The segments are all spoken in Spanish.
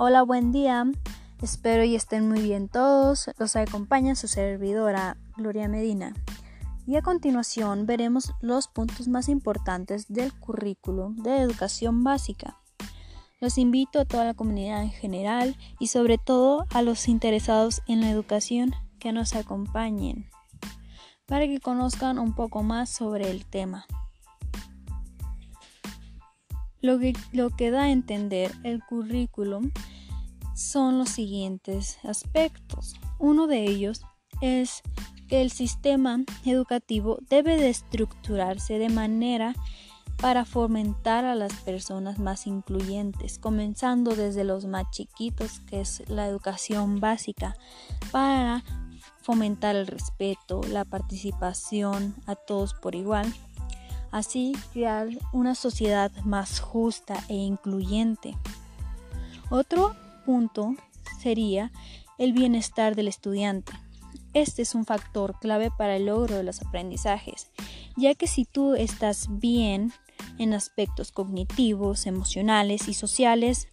Hola, buen día. Espero y estén muy bien todos. Los acompaña su servidora Gloria Medina. Y a continuación veremos los puntos más importantes del currículo de educación básica. Los invito a toda la comunidad en general y sobre todo a los interesados en la educación que nos acompañen para que conozcan un poco más sobre el tema. Lo que, da a entender el currículum son los siguientes aspectos. Uno de ellos es que el sistema educativo debe de estructurarse de manera para fomentar a las personas más incluyentes, comenzando desde los más chiquitos, que es la educación básica, para fomentar el respeto, la participación a todos por igual, así crear una sociedad más justa e incluyente. Otro punto sería el bienestar del estudiante. Este es un factor clave para el logro de los aprendizajes, ya que si tú estás bien en aspectos cognitivos, emocionales y sociales,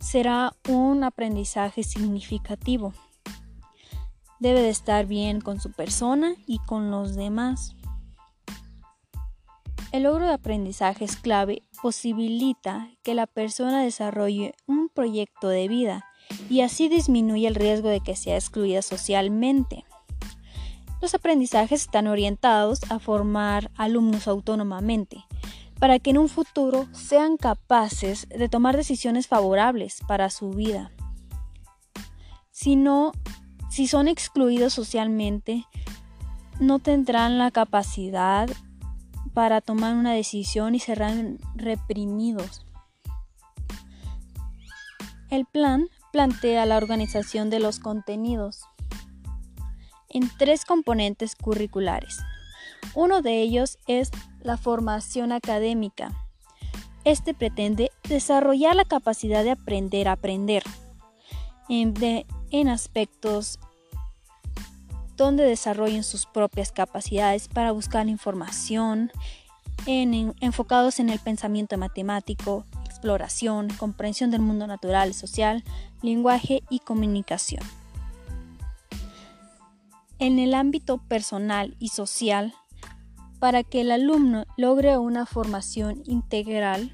será un aprendizaje significativo. Debe de estar bien con su persona y con los demás. El logro de aprendizaje es clave, posibilita que la persona desarrolle un proyecto de vida y así disminuye el riesgo de que sea excluida socialmente. Los aprendizajes están orientados a formar alumnos autónomamente, para que en un futuro sean capaces de tomar decisiones favorables para su vida. Si no, si son excluidos socialmente, no tendrán la capacidad para tomar una decisión y serán reprimidos. El plan plantea la organización de los contenidos en tres componentes curriculares. Uno de ellos es la formación académica. Este pretende desarrollar la capacidad de aprender a aprender en, aspectos donde desarrollen sus propias capacidades para buscar información, enfocados en el pensamiento matemático, exploración, comprensión del mundo natural y social, lenguaje y comunicación. En el ámbito personal y social, para que el alumno logre una formación integral,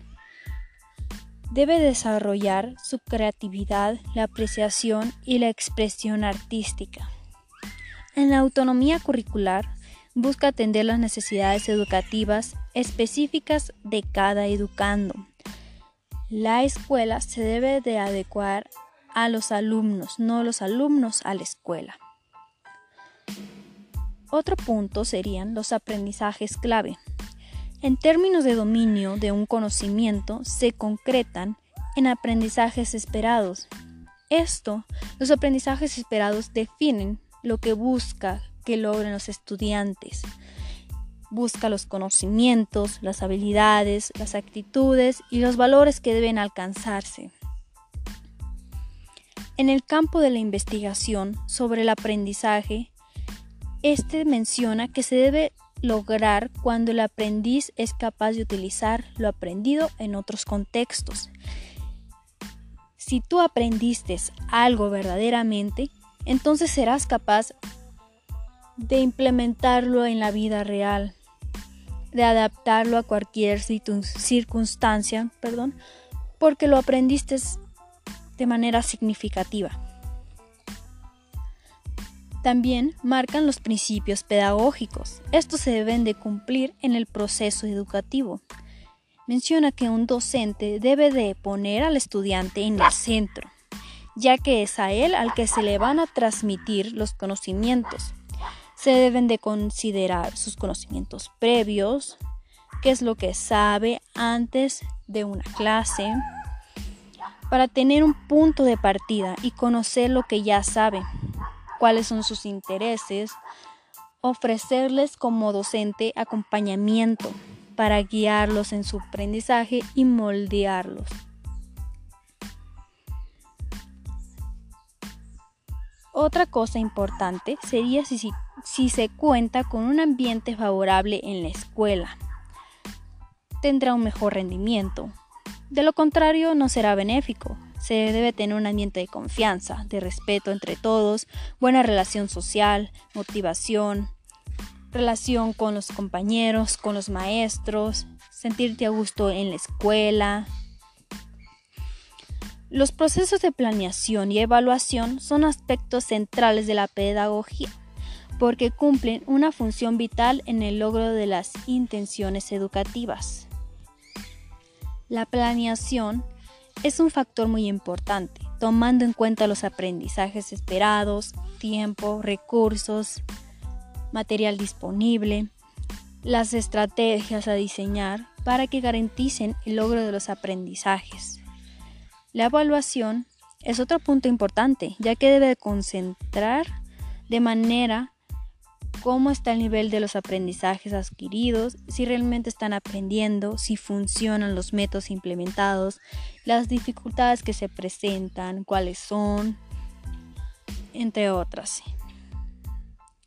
debe desarrollar su creatividad, la apreciación y la expresión artística. En la autonomía curricular busca atender las necesidades educativas específicas de cada educando. La escuela se debe de adecuar a los alumnos, no los alumnos a la escuela. Otro punto serían los aprendizajes clave. En términos de dominio de un conocimiento se concretan en aprendizajes esperados. Esto, los aprendizajes esperados definen lo que busca que logren los estudiantes. Busca los conocimientos, las habilidades, las actitudes y los valores que deben alcanzarse. En el campo de la investigación sobre el aprendizaje, este menciona que se debe lograr cuando el aprendiz es capaz de utilizar lo aprendido en otros contextos. Si tú aprendiste algo verdaderamente, entonces serás capaz de implementarlo en la vida real, de adaptarlo a cualquier circunstancia, perdón, porque lo aprendiste de manera significativa. También marcan los principios pedagógicos. Estos se deben de cumplir en el proceso educativo. Menciona que un docente debe de poner al estudiante en el centro ya que es a él al que se le van a transmitir los conocimientos. Se deben de considerar sus conocimientos previos, qué es lo que sabe antes de una clase, para tener un punto de partida y conocer lo que ya sabe, cuáles son sus intereses, ofrecerles como docente acompañamiento para guiarlos en su aprendizaje y moldearlos. Otra cosa importante sería si, si, se cuenta con un ambiente favorable en la escuela. Tendrá un mejor rendimiento. De lo contrario, no será benéfico, Se debe tener un ambiente de confianza, de respeto entre todos, buena relación social, motivación, relación con los compañeros, con los maestros, sentirte a gusto en la escuela. Los procesos de planeación y evaluación son aspectos centrales de la pedagogía porque cumplen una función vital en el logro de las intenciones educativas. La planeación es un factor muy importante, tomando en cuenta los aprendizajes esperados, tiempo, recursos, material disponible, las estrategias a diseñar para que garanticen el logro de los aprendizajes. La evaluación es otro punto importante, ya que debe concentrar de manera cómo está el nivel de los aprendizajes adquiridos, si realmente están aprendiendo, si funcionan los métodos implementados, las dificultades que se presentan, cuáles son, entre otras.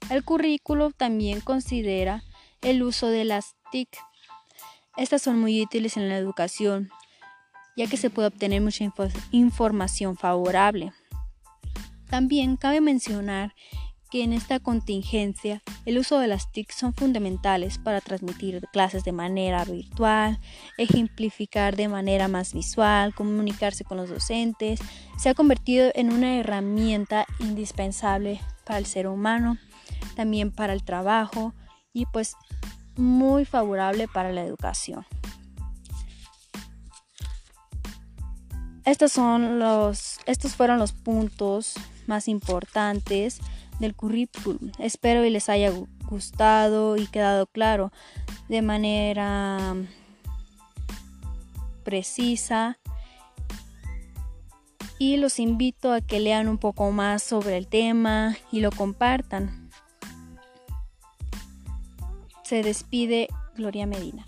El currículo también considera el uso de las TIC. Estas son muy útiles en la educación, ya que se puede obtener mucha información favorable. También cabe mencionar que en esta contingencia el uso de las TIC son fundamentales para transmitir clases de manera virtual, ejemplificar de manera más visual, comunicarse con los docentes. Se ha convertido en una herramienta indispensable para el ser humano, también para el trabajo y pues muy favorable para la educación. Estos, fueron los puntos más importantes del currículum. Espero y les haya gustado y quedado claro de manera precisa. Y los invito a que lean un poco más sobre el tema y lo compartan. Se despide Gloria Medina.